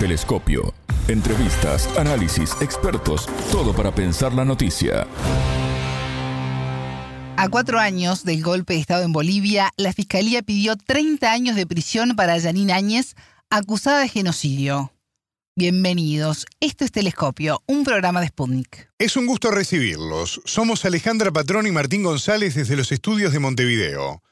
Telescopio. Entrevistas, análisis, expertos, todo para pensar la noticia. A cuatro años del golpe de Estado en Bolivia, la Fiscalía pidió 30 años de prisión para Janine Áñez, acusada de genocidio. Bienvenidos, esto es Telescopio, un programa de Sputnik. Es un gusto recibirlos. Somos Alejandra Patrón y Martín González desde los estudios de Montevideo.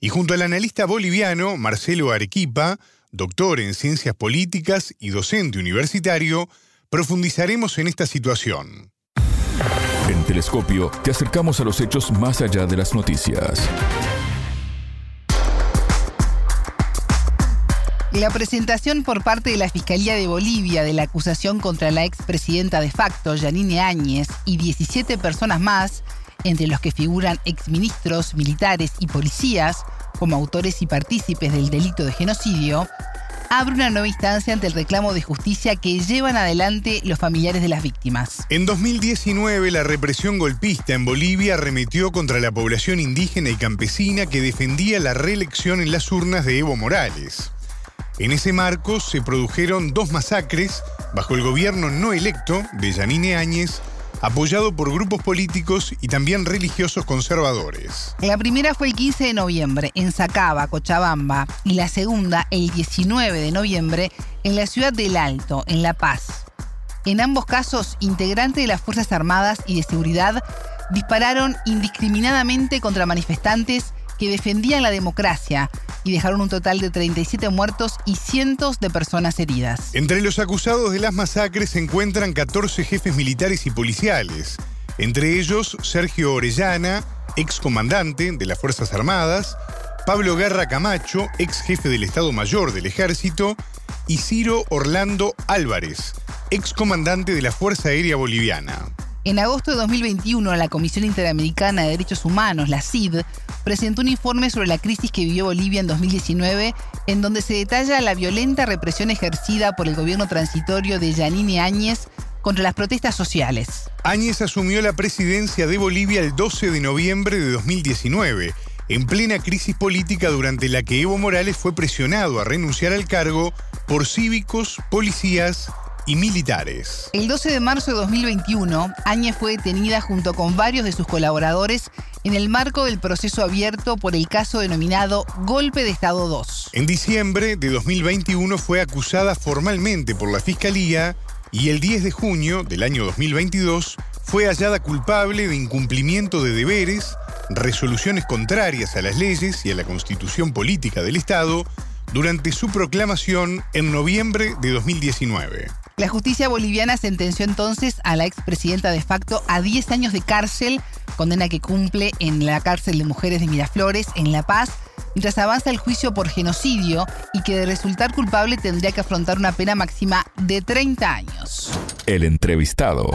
Y junto al analista boliviano Marcelo Arequipa, doctor en ciencias políticas y docente universitario, profundizaremos en esta situación. En Telescopio te acercamos a los hechos más allá de las noticias. La presentación por parte de la Fiscalía de Bolivia de la acusación contra la expresidenta de facto, Yanine Áñez, y 17 personas más, entre los que figuran exministros, militares y policías, como autores y partícipes del delito de genocidio, abre una nueva instancia ante el reclamo de justicia que llevan adelante los familiares de las víctimas. En 2019, la represión golpista en Bolivia arremetió contra la población indígena y campesina que defendía la reelección en las urnas de Evo Morales. En ese marco se produjeron dos masacres bajo el gobierno no electo de Yanine Áñez apoyado por grupos políticos y también religiosos conservadores. La primera fue el 15 de noviembre en Sacaba, Cochabamba, y la segunda el 19 de noviembre en la ciudad del Alto, en La Paz. En ambos casos, integrantes de las Fuerzas Armadas y de Seguridad dispararon indiscriminadamente contra manifestantes que defendían la democracia y dejaron un total de 37 muertos y cientos de personas heridas. Entre los acusados de las masacres se encuentran 14 jefes militares y policiales, entre ellos Sergio Orellana, ex comandante de las Fuerzas Armadas, Pablo Guerra Camacho, ex jefe del Estado Mayor del Ejército, y Ciro Orlando Álvarez, ex comandante de la Fuerza Aérea Boliviana. En agosto de 2021, la Comisión Interamericana de Derechos Humanos, la CID, presentó un informe sobre la crisis que vivió Bolivia en 2019, en donde se detalla la violenta represión ejercida por el gobierno transitorio de Yanine Áñez contra las protestas sociales. Áñez asumió la presidencia de Bolivia el 12 de noviembre de 2019, en plena crisis política durante la que Evo Morales fue presionado a renunciar al cargo por cívicos, policías y militares. El 12 de marzo de 2021, Áñez fue detenida junto con varios de sus colaboradores en el marco del proceso abierto por el caso denominado Golpe de Estado 2. En diciembre de 2021 fue acusada formalmente por la Fiscalía y el 10 de junio del año 2022 fue hallada culpable de incumplimiento de deberes, resoluciones contrarias a las leyes y a la constitución política del Estado durante su proclamación en noviembre de 2019. La justicia boliviana sentenció entonces a la expresidenta de facto a 10 años de cárcel, condena que cumple en la cárcel de mujeres de Miraflores, en La Paz, mientras avanza el juicio por genocidio y que de resultar culpable tendría que afrontar una pena máxima de 30 años. El entrevistado.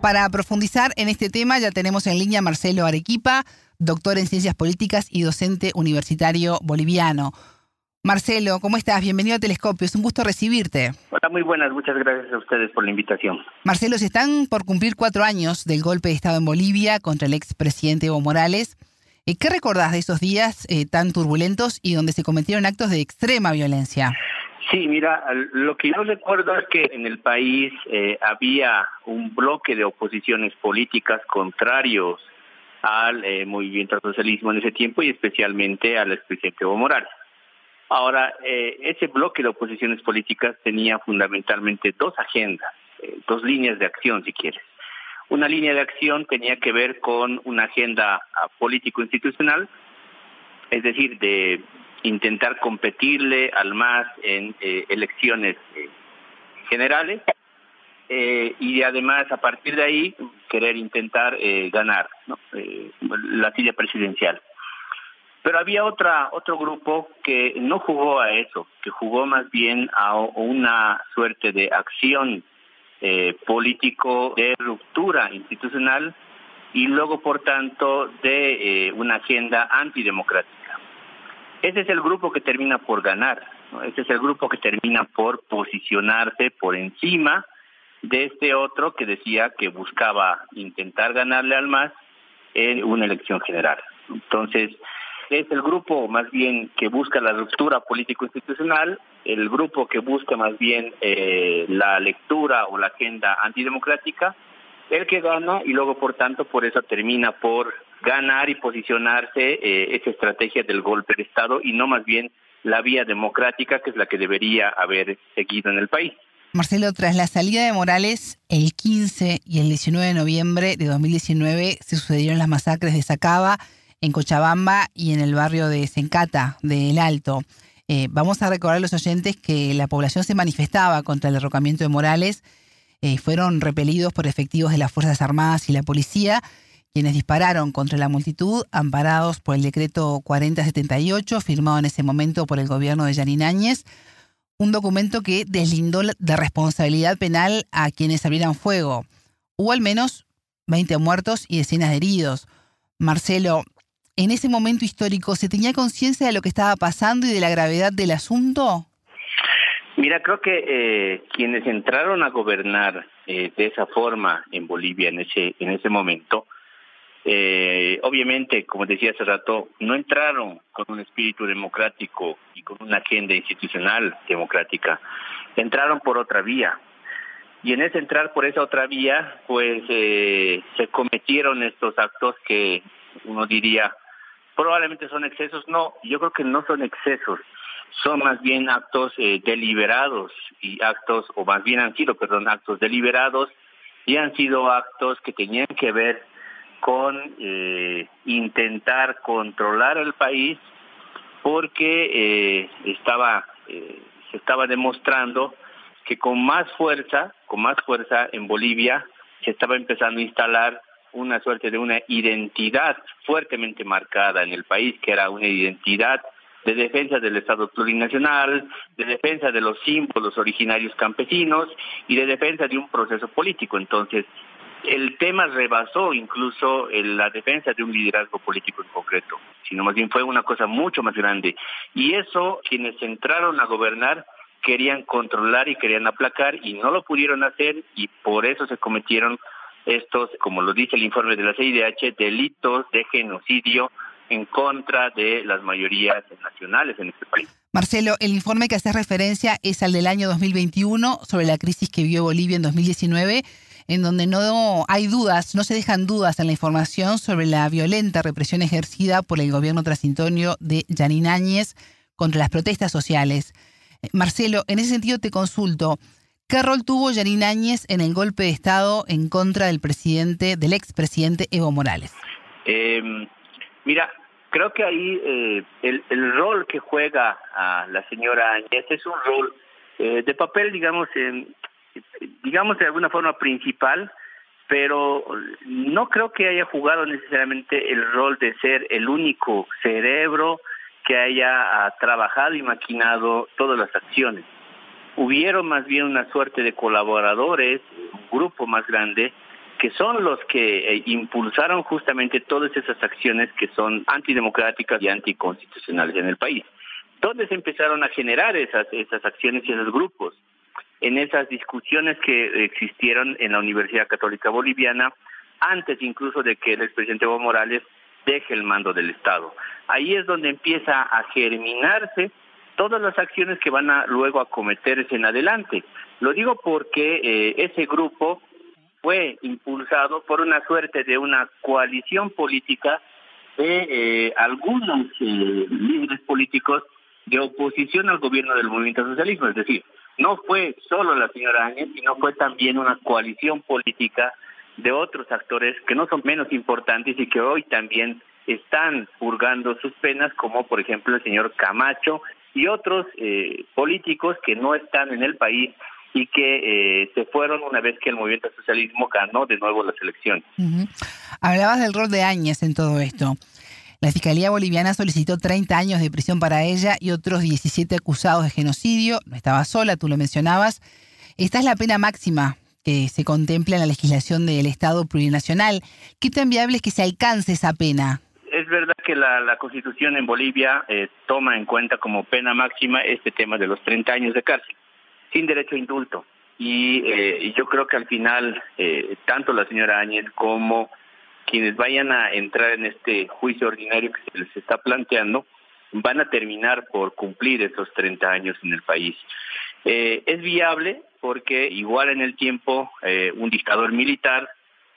Para profundizar en este tema ya tenemos en línea a Marcelo Arequipa, doctor en ciencias políticas y docente universitario boliviano. Marcelo, ¿cómo estás? Bienvenido a Telescopio, es un gusto recibirte. Hola, muy buenas, muchas gracias a ustedes por la invitación. Marcelo, se están por cumplir cuatro años del golpe de Estado en Bolivia contra el expresidente Evo Morales. Eh, ¿Qué recordás de esos días eh, tan turbulentos y donde se cometieron actos de extrema violencia? Sí, mira, lo que yo recuerdo es que en el país eh, había un bloque de oposiciones políticas contrarios al movimiento al socialismo en ese tiempo y especialmente al expresidente Evo Morales. Ahora, eh, ese bloque de oposiciones políticas tenía fundamentalmente dos agendas, eh, dos líneas de acción, si quieres. Una línea de acción tenía que ver con una agenda ah, político-institucional, es decir, de intentar competirle al MAS en eh, elecciones generales y además a partir de ahí querer intentar ganar la silla presidencial. Pero había otra otro grupo que no jugó a eso, que jugó más bien a una suerte de acción eh, político de ruptura institucional y luego, por tanto, de eh, una agenda antidemocrática. Ese es el grupo que termina por ganar, ese es el grupo que termina por posicionarse por encima de este otro que decía que buscaba intentar ganarle al MAS en una elección general. Entonces, es el grupo más bien que busca la ruptura político-institucional, el grupo que busca más bien eh, la lectura o la agenda antidemocrática, el que gana y luego por tanto por eso termina por ganar y posicionarse eh, esa estrategia del golpe de Estado y no más bien la vía democrática que es la que debería haber seguido en el país. Marcelo, tras la salida de Morales, el 15 y el 19 de noviembre de 2019 se sucedieron las masacres de Sacaba, en Cochabamba y en el barrio de Sencata, de El Alto. Eh, vamos a recordar a los oyentes que la población se manifestaba contra el derrocamiento de Morales. Eh, fueron repelidos por efectivos de las Fuerzas Armadas y la policía, quienes dispararon contra la multitud, amparados por el decreto 4078, firmado en ese momento por el gobierno de Yanin Áñez, un documento que deslindó de responsabilidad penal a quienes abrieran fuego. Hubo al menos 20 muertos y decenas de heridos. Marcelo, en ese momento histórico se tenía conciencia de lo que estaba pasando y de la gravedad del asunto? Mira, creo que eh, quienes entraron a gobernar eh, de esa forma en Bolivia en ese en ese momento, eh, obviamente, como decía hace rato, no entraron con un espíritu democrático y con una agenda institucional democrática, entraron por otra vía. Y en ese entrar por esa otra vía, pues se cometieron estos actos que uno diría probablemente son excesos. No, yo creo que no son excesos, son más bien actos eh, deliberados y actos, o más bien han sido, perdón, actos deliberados y han sido actos que tenían que ver con eh, intentar controlar el país porque eh, estaba se estaba demostrando que con más fuerza, con más fuerza en Bolivia se estaba empezando a instalar una suerte de una identidad fuertemente marcada en el país, que era una identidad de defensa del Estado plurinacional, de defensa de los símbolos originarios campesinos y de defensa de un proceso político. Entonces, el tema rebasó incluso la defensa de un liderazgo político en concreto, sino más bien fue una cosa mucho más grande. Y eso, quienes entraron a gobernar, querían controlar y querían aplacar y no lo pudieron hacer y por eso se cometieron estos, como lo dice el informe de la CIDH, delitos de genocidio en contra de las mayorías nacionales en este país. Marcelo, el informe que hace referencia es al del año 2021 sobre la crisis que vio Bolivia en 2019, en donde no hay dudas, no se dejan dudas en la información sobre la violenta represión ejercida por el gobierno transitonio de Yanin Áñez contra las protestas sociales. Marcelo, en ese sentido te consulto, ¿Qué rol tuvo Yanin Áñez en el golpe de Estado en contra del presidente, del expresidente Evo Morales? Em, mira, creo que ahí eh, el, rol que juega a la señora Áñez es un rol eh, de papel, digamos, digamos de alguna forma principal, pero no creo que haya jugado necesariamente el rol de ser el único cerebro que haya ah, trabajado y maquinado todas las acciones hubieron más bien una suerte de colaboradores, un grupo más grande, que son los que eh, impulsaron justamente todas esas acciones que son antidemocráticas y anticonstitucionales en el país. ¿Dónde se empezaron a generar esas, esas acciones y esos grupos? En esas discusiones que existieron en la Universidad Católica Boliviana, antes incluso de que el expresidente Evo Morales deje el mando del Estado. Ahí es donde empieza a germinarse todas las acciones que van a luego a cometerse en adelante. Lo digo porque eh, ese grupo fue impulsado por una suerte de una coalición política de eh, algunos eh, líderes políticos de oposición al gobierno del movimiento socialismo, es decir, no fue solo la señora Áñez, sino fue también una coalición política de otros actores que no son menos importantes y que hoy también están purgando sus penas, como por ejemplo el señor Camacho y otros eh, políticos que no están en el país y que eh, se fueron una vez que el movimiento socialismo ganó de nuevo las elecciones. Hablabas del rol de Áñez en todo esto. La Fiscalía Boliviana solicitó 30 años de prisión para ella y otros 17 acusados de genocidio. No estaba sola, tú lo mencionabas. Esta es la pena máxima que se contempla en la legislación del Estado plurinacional. ¿Qué tan viable es que se alcance esa pena? Es verdad que la, la Constitución en Bolivia eh, toma en cuenta como pena máxima este tema de los 30 años de cárcel, sin derecho a indulto. Y, eh, yo creo que al final, eh, tanto la señora Áñez como quienes vayan a entrar en este juicio ordinario que se les está planteando van a terminar por cumplir esos 30 años en el país. Eh, es viable porque igual en el tiempo eh, un dictador militar,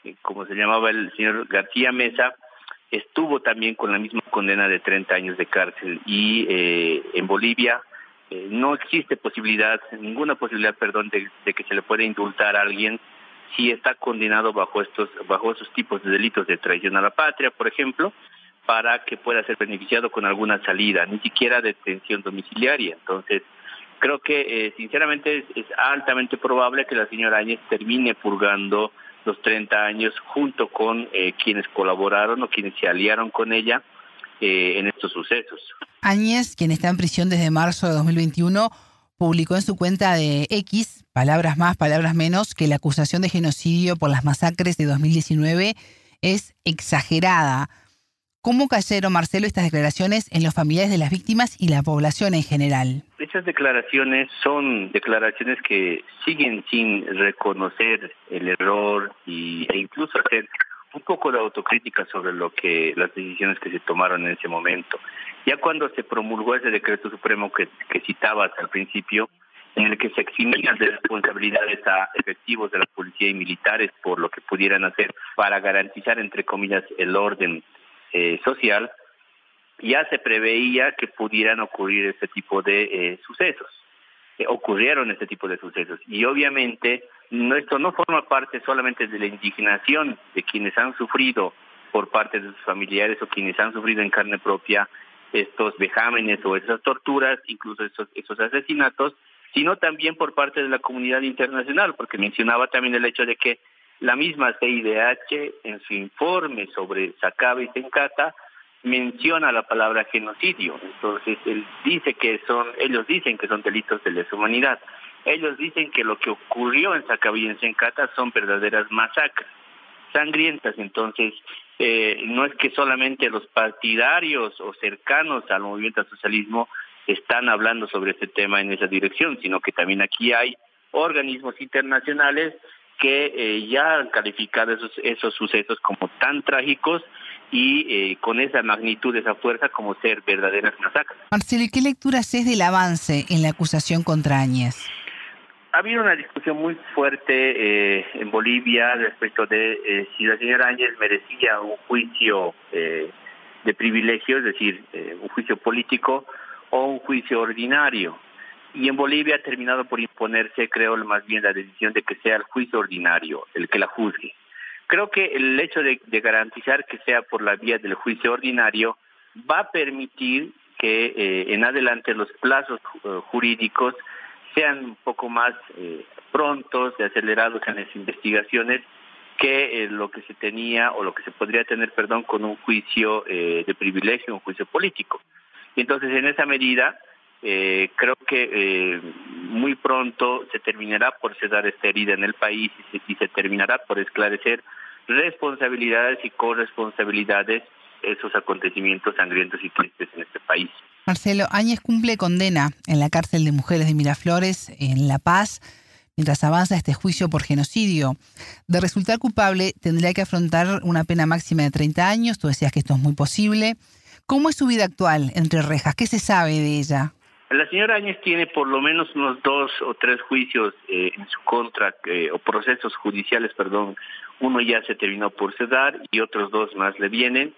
eh, como se llamaba el señor García Mesa, estuvo también con la misma condena de 30 años de cárcel y en Bolivia no existe posibilidad, ninguna posibilidad, perdón, de, de, que se le pueda indultar a alguien si está condenado bajo estos, bajo esos tipos de delitos de traición a la patria, por ejemplo, para que pueda ser beneficiado con alguna salida, ni siquiera detención domiciliaria. Entonces, creo que eh, sinceramente es, altamente probable que la señora Áñez termine purgando los 30 años junto con eh, quienes colaboraron o quienes se aliaron con ella eh, en estos sucesos. Áñez, quien está en prisión desde marzo de 2021, publicó en su cuenta de X, palabras más, palabras menos, que la acusación de genocidio por las masacres de 2019 es exagerada. ¿Cómo cayeron, Marcelo, estas declaraciones en los familiares de las víctimas y la población en general? Esas declaraciones son declaraciones que siguen sin reconocer el error y, e incluso hacer un poco de autocrítica sobre lo que las decisiones que se tomaron en ese momento. Ya cuando se promulgó ese decreto supremo que, que citabas al principio, en el que se eximían de responsabilidades a efectivos de la policía y militares por lo que pudieran hacer para garantizar, entre comillas, el orden eh, social, ya se preveía que pudieran ocurrir este tipo de eh, sucesos. Eh, ocurrieron este tipo de sucesos. Y obviamente esto no forma parte solamente de la indignación de quienes han sufrido por parte de sus familiares o quienes han sufrido en carne propia estos vejámenes o esas torturas, incluso esos, esos asesinatos, sino también por parte de la comunidad internacional, porque mencionaba también el hecho de que la misma CIDH, en su informe sobre Sacaba y Sencata, menciona la palabra genocidio. Entonces, él dice que son, ellos dicen que son delitos de lesa humanidad. Ellos dicen que lo que ocurrió en Sacaba y en Sencata son verdaderas masacres sangrientas. Entonces, eh, no es que solamente los partidarios o cercanos al movimiento al socialismo están hablando sobre este tema en esa dirección, sino que también aquí hay organismos internacionales que eh, ya han calificado esos, esos sucesos como tan trágicos y eh, con esa magnitud, esa fuerza como ser verdaderas masacres. Marcelo, ¿y qué lectura haces del avance en la acusación contra Áñez? Ha habido una discusión muy fuerte eh, en Bolivia respecto de si la señora Áñez merecía un juicio de privilegio, es decir, un juicio político o un juicio ordinario y en Bolivia ha terminado por imponerse, creo, más bien la decisión de que sea el juicio ordinario el que la juzgue. Creo que el hecho de, garantizar que sea por la vía del juicio ordinario va a permitir que eh, en adelante los plazos eh, jurídicos sean un poco más eh, prontos y acelerados en las investigaciones que lo que se tenía o lo que se podría tener, perdón, con un juicio de privilegio, un juicio político. Y entonces, en esa medida, eh, creo que eh, muy pronto se terminará por cesar esta herida en el país y se, y se terminará por esclarecer responsabilidades y corresponsabilidades esos acontecimientos sangrientos y tristes en este país. Marcelo, Áñez cumple condena en la cárcel de mujeres de Miraflores, en La Paz, mientras avanza este juicio por genocidio. De resultar culpable, tendría que afrontar una pena máxima de 30 años. Tú decías que esto es muy posible. ¿Cómo es su vida actual entre rejas? ¿Qué se sabe de ella? La señora Áñez tiene por lo menos unos dos o tres juicios eh, en su contra, eh, o procesos judiciales, perdón. Uno ya se terminó por cedar y otros dos más le vienen.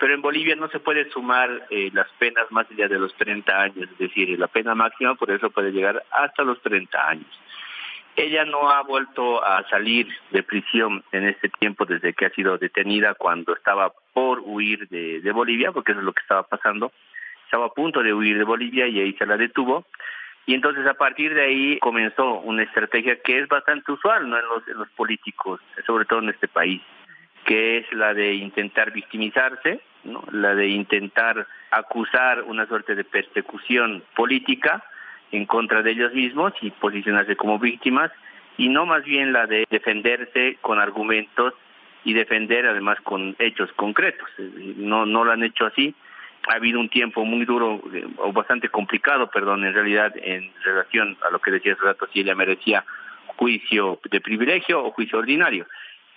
Pero en Bolivia no se puede sumar eh, las penas más allá de los 30 años, es decir, la pena máxima por eso puede llegar hasta los 30 años. Ella no ha vuelto a salir de prisión en este tiempo desde que ha sido detenida cuando estaba por huir de Bolivia, porque eso es lo que estaba pasando estaba a punto de huir de Bolivia y ahí se la detuvo. Y entonces a partir de ahí comenzó una estrategia que es bastante usual ¿no? en, los, en los políticos, sobre todo en este país, que es la de intentar victimizarse, ¿no? la de intentar acusar una suerte de persecución política en contra de ellos mismos y posicionarse como víctimas, y no más bien la de defenderse con argumentos y defender además con hechos concretos. No, no lo han hecho así ha habido un tiempo muy duro eh, o bastante complicado, perdón, en realidad en relación a lo que decía hace rato, si ella merecía juicio de privilegio o juicio ordinario.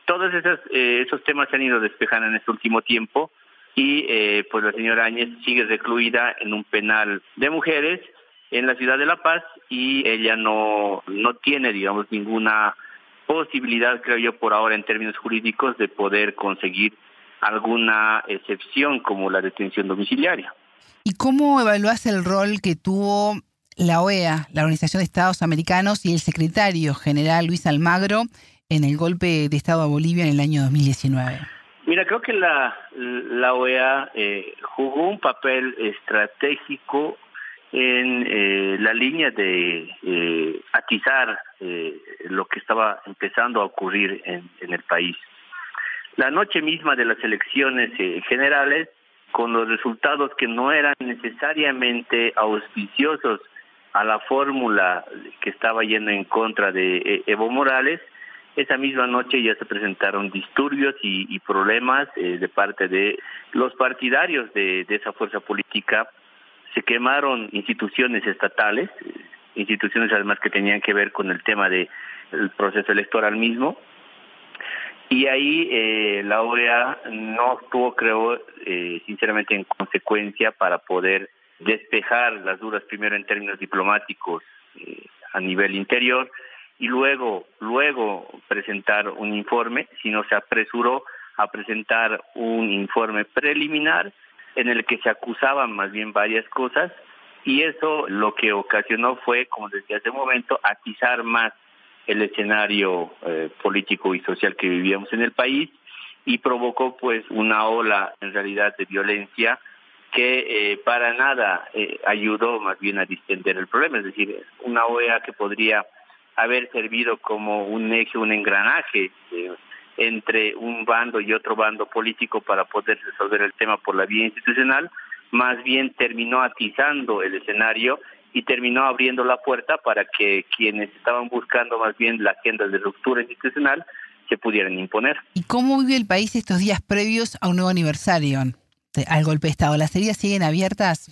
todos esos, esos temas se han ido despejando en este último tiempo y pues la señora Áñez sigue recluida en un penal de mujeres en la ciudad de La Paz y ella no, no tiene, digamos, ninguna posibilidad, creo yo, por ahora en términos jurídicos, de poder conseguir alguna excepción como la detención domiciliaria. ¿Y cómo evalúas el rol que tuvo la OEA, la Organización de Estados Americanos, y el secretario general Luis Almagro en el golpe de Estado a Bolivia en el año 2019? Mira, creo que la, la OEA eh, jugó un papel estratégico en eh, la línea de eh, atizar eh, lo que estaba empezando a ocurrir en, en, el país. La noche misma de las elecciones eh, generales, con los resultados que no eran necesariamente auspiciosos a la fórmula que estaba yendo en contra de eh, Evo Morales, esa misma noche ya se presentaron disturbios y, problemas eh, de parte de los partidarios de, de esa fuerza política. Se quemaron instituciones estatales, instituciones además que tenían que ver con el tema del proceso electoral mismo, y ahí eh, la OEA no estuvo, creo, eh, sinceramente en consecuencia para poder despejar las dudas primero en términos diplomáticos eh, a nivel interior y luego luego presentar un informe, sino se apresuró a presentar un informe preliminar en el que se acusaban más bien varias cosas y eso lo que ocasionó fue, como decía hace un momento, atizar más el escenario eh, político y social que vivíamos en el país y provocó pues una ola en realidad de violencia que eh, para nada eh, ayudó más bien a distender el problema, es decir, una OEA que podría haber servido como un eje, un engranaje eh, entre un bando y otro bando político para poder resolver el tema por la vía institucional, más bien terminó atizando el escenario y terminó abriendo la puerta para que quienes estaban buscando más bien la agenda de ruptura institucional se pudieran imponer. ¿Y cómo vive el país estos días previos a un nuevo aniversario al golpe de Estado? ¿Las heridas siguen abiertas?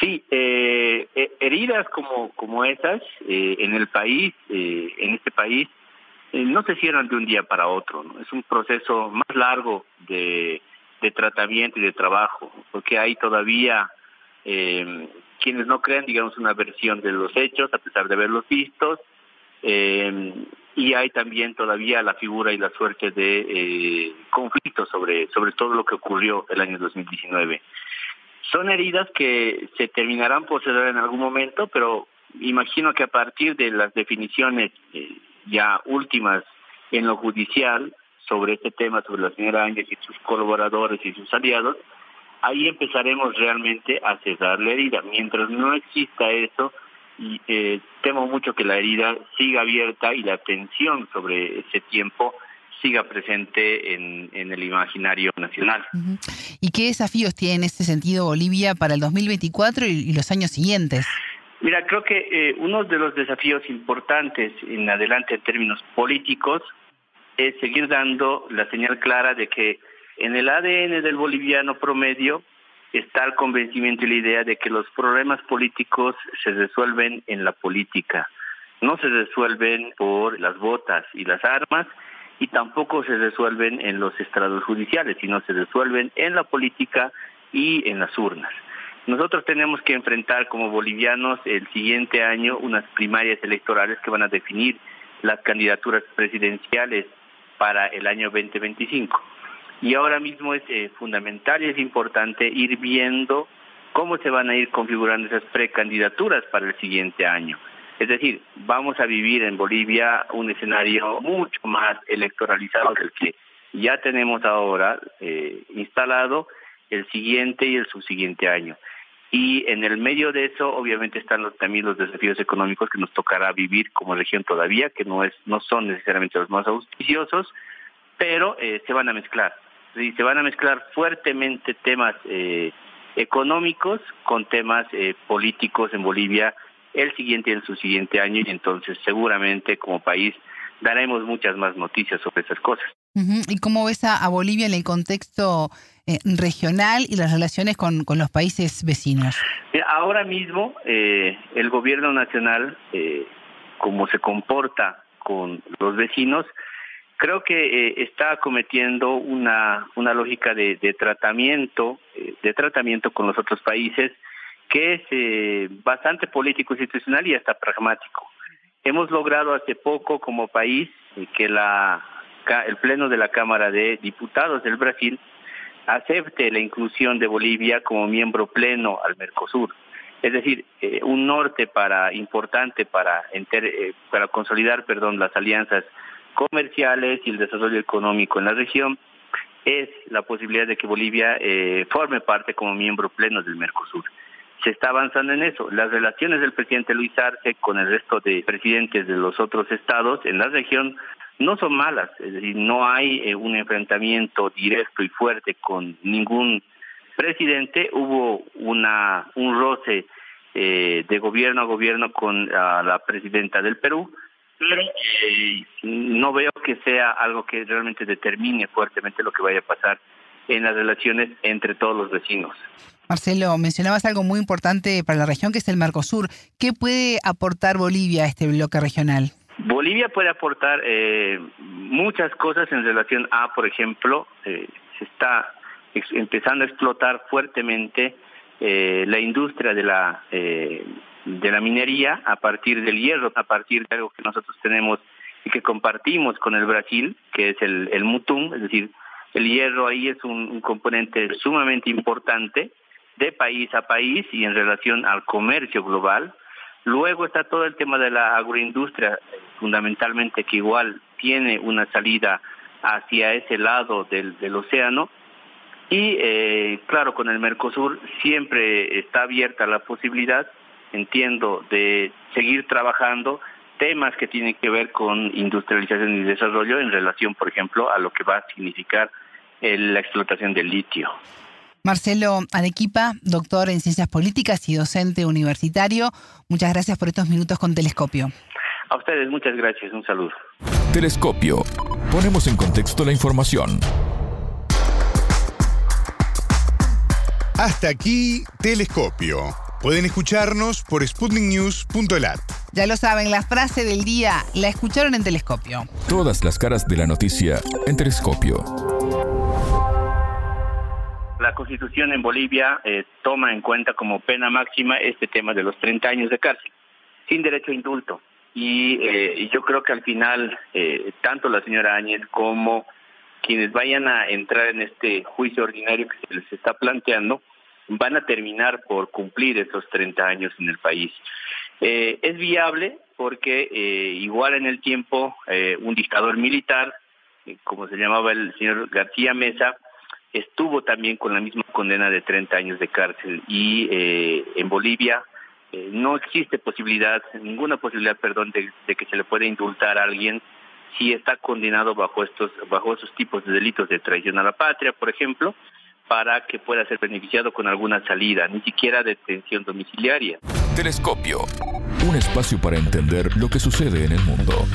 Sí, eh, heridas como como esas eh, en el país, eh, en este país, eh, no se cierran de un día para otro, ¿no? es un proceso más largo de, de tratamiento y de trabajo, porque hay todavía eh, quienes no creen, digamos, una versión de los hechos, a pesar de haberlos vistos, eh, y hay también todavía la figura y la suerte de eh, conflictos sobre, sobre todo lo que ocurrió el año 2019. Son heridas que se terminarán por cerrar en algún momento, pero imagino que a partir de las definiciones eh, ya últimas en lo judicial sobre este tema, sobre la señora Ángel y sus colaboradores y sus aliados, ahí empezaremos realmente a cerrar la herida. Mientras no exista eso, y, eh, temo mucho que la herida siga abierta y la tensión sobre ese tiempo siga presente en, en el imaginario nacional. Uh -huh. ¿Y qué desafíos tiene en ese sentido Bolivia para el 2024 y, y los años siguientes? Mira, creo que eh, uno de los desafíos importantes en adelante en términos políticos es seguir dando la señal clara de que en el ADN del boliviano promedio está el convencimiento y la idea de que los problemas políticos se resuelven en la política, no se resuelven por las botas y las armas y tampoco se resuelven en los estrados judiciales, sino se resuelven en la política y en las urnas. Nosotros tenemos que enfrentar como bolivianos el siguiente año unas primarias electorales que van a definir las candidaturas presidenciales para el año 2025. Y ahora mismo es eh, fundamental y es importante ir viendo cómo se van a ir configurando esas precandidaturas para el siguiente año. Es decir, vamos a vivir en Bolivia un escenario mucho más electoralizado que el que ya tenemos ahora eh, instalado el siguiente y el subsiguiente año. Y en el medio de eso, obviamente, están los, también los desafíos económicos que nos tocará vivir como región todavía, que no es no son necesariamente los más auspiciosos, pero eh, se van a mezclar. Y se van a mezclar fuertemente temas eh, económicos con temas eh, políticos en Bolivia el siguiente y el subsiguiente año, y entonces seguramente como país daremos muchas más noticias sobre esas cosas. ¿Y cómo ves a, a Bolivia en el contexto eh, regional y las relaciones con, con los países vecinos? Ahora mismo eh, el gobierno nacional, eh, como se comporta con los vecinos, creo que eh, está cometiendo una, una lógica de, de tratamiento, eh, de tratamiento con los otros países que es eh, bastante político institucional y hasta pragmático. Hemos logrado hace poco como país que la el pleno de la Cámara de Diputados del Brasil acepte la inclusión de Bolivia como miembro pleno al Mercosur. Es decir, un norte para importante para para consolidar, perdón, las alianzas comerciales y el desarrollo económico en la región es la posibilidad de que Bolivia eh, forme parte como miembro pleno del Mercosur. Se está avanzando en eso. Las relaciones del presidente Luis Arce con el resto de presidentes de los otros estados en la región no son malas, es decir, no hay eh, un enfrentamiento directo y fuerte con ningún presidente. Hubo una un roce eh, de gobierno a gobierno con la presidenta del Perú, pero eh, no veo que sea algo que realmente determine fuertemente lo que vaya a pasar en las relaciones entre todos los vecinos. Marcelo, mencionabas algo muy importante para la región que es el Mercosur. ¿Qué puede aportar Bolivia a este bloque regional? Bolivia puede aportar eh, muchas cosas en relación a, por ejemplo, eh, se está empezando a explotar fuertemente eh, la industria de la eh, de la minería a partir del hierro, a partir de algo que nosotros tenemos y que compartimos con el Brasil, que es el, el mutum, es decir, el hierro ahí es un, componente sumamente importante de país a país y en relación al comercio global. Luego está todo el tema de la agroindustria, fundamentalmente que igual tiene una salida hacia ese lado del, del océano. Y eh, claro, con el Mercosur siempre está abierta la posibilidad entiendo, de seguir trabajando temas que tienen que ver con industrialización y desarrollo en relación, por ejemplo, a lo que va a significar la explotación del litio. Marcelo Arequipa, doctor en Ciencias Políticas y docente universitario, muchas gracias por estos minutos con Telescopio. A ustedes muchas gracias, un saludo. Telescopio. Ponemos en contexto la información. Hasta aquí, Telescopio. Pueden escucharnos por sputniknews.lat. Ya lo saben, la frase del día la escucharon en Telescopio. Todas las caras de la noticia en Telescopio. La constitución en Bolivia eh, toma en cuenta como pena máxima este tema de los 30 años de cárcel, sin derecho a indulto. Y, eh, yo creo que al final, eh, tanto la señora Áñez como quienes vayan a entrar en este juicio ordinario que se les está planteando, van a terminar por cumplir esos 30 años en el país. Eh, es viable porque eh, igual en el tiempo eh, un dictador militar, como se llamaba el señor García Mesa, estuvo también con la misma condena de 30 años de cárcel y en Bolivia no existe posibilidad, ninguna posibilidad, perdón, de, de, que se le pueda indultar a alguien si está condenado bajo estos, bajo esos tipos de delitos de traición a la patria, por ejemplo, para que pueda ser beneficiado con alguna salida, ni siquiera detención domiciliaria. Telescopio, un espacio para entender lo que sucede en el mundo.